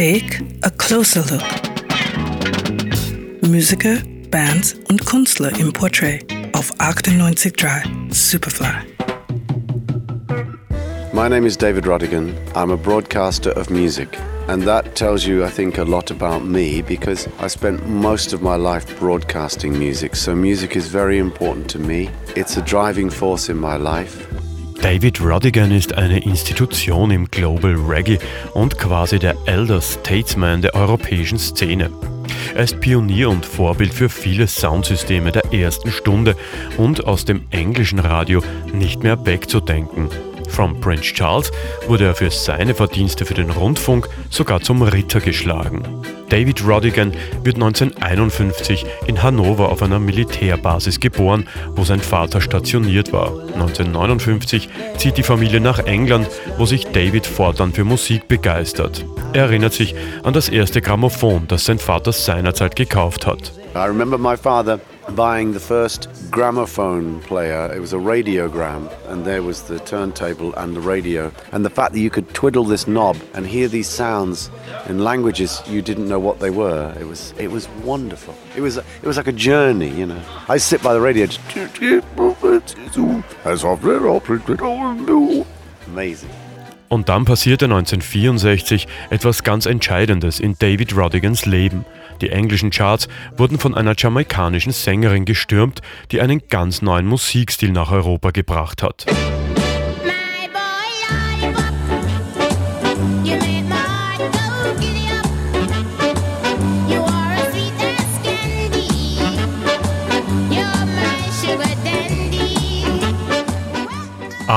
Take a closer look. Musiker, Bands und Künstler im Portrait auf 98.3 Superfly. My name is David Rodigan. I'm a broadcaster of music. And that tells you, I think, a lot about me because I spent most of my life broadcasting music. So music is very important to me. It's a driving force in my life. David Rodigan ist eine Institution im Global Reggae und quasi der Elder Statesman der europäischen Szene. Er ist Pionier und Vorbild für viele Soundsysteme der ersten Stunde und aus dem englischen Radio nicht mehr wegzudenken. From Prince Charles wurde er für seine Verdienste für den Rundfunk sogar zum Ritter geschlagen. David Rodigan wird 1951 in Hannover auf einer Militärbasis geboren, wo sein Vater stationiert war. 1959 zieht die Familie nach England, wo sich David fortan für Musik begeistert. Er erinnert sich an das erste Grammophon, das sein Vater seinerzeit gekauft hat. I remember my father buying the first gramophone player. It was a radiogram, and there was the turntable and the radio. And the fact that you could twiddle this knob and hear these sounds in languages you didn't know what they were, it was it was wonderful. It was it was like a journey, you know. I sit by the radio, just amazing. Und dann passierte 1964 etwas ganz Entscheidendes in David Rodigans Leben. Die englischen Charts wurden von einer jamaikanischen Sängerin gestürmt, die einen ganz neuen Musikstil nach Europa gebracht hat.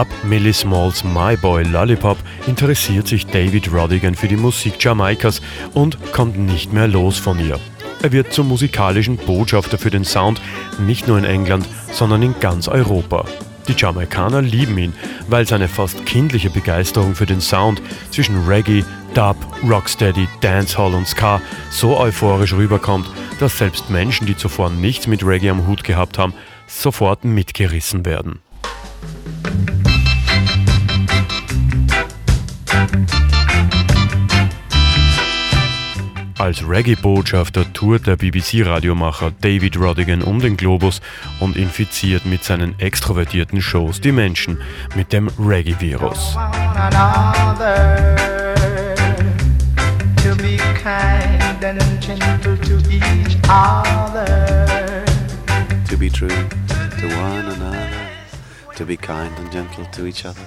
Ab Millie Smalls My Boy Lollipop interessiert sich David Rodigan für die Musik Jamaikas und kommt nicht mehr los von ihr. Er wird zum musikalischen Botschafter für den Sound, nicht nur in England, sondern in ganz Europa. Die Jamaikaner lieben ihn, weil seine fast kindliche Begeisterung für den Sound zwischen Reggae, Dub, Rocksteady, Dancehall und Ska so euphorisch rüberkommt, dass selbst Menschen, die zuvor nichts mit Reggae am Hut gehabt haben, sofort mitgerissen werden. Als Reggae-Botschafter tourt der BBC-Radiomacher David Rodigan um den Globus und infiziert mit seinen extrovertierten Shows die Menschen mit dem Reggae-Virus. To be true to one another, to be kind and gentle to each other.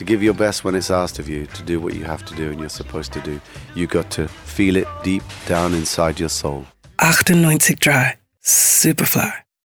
To give your best when it's asked of you, to do what you have to do and you're supposed to do. You got to feel it deep down inside your soul. 98.3 Superfly.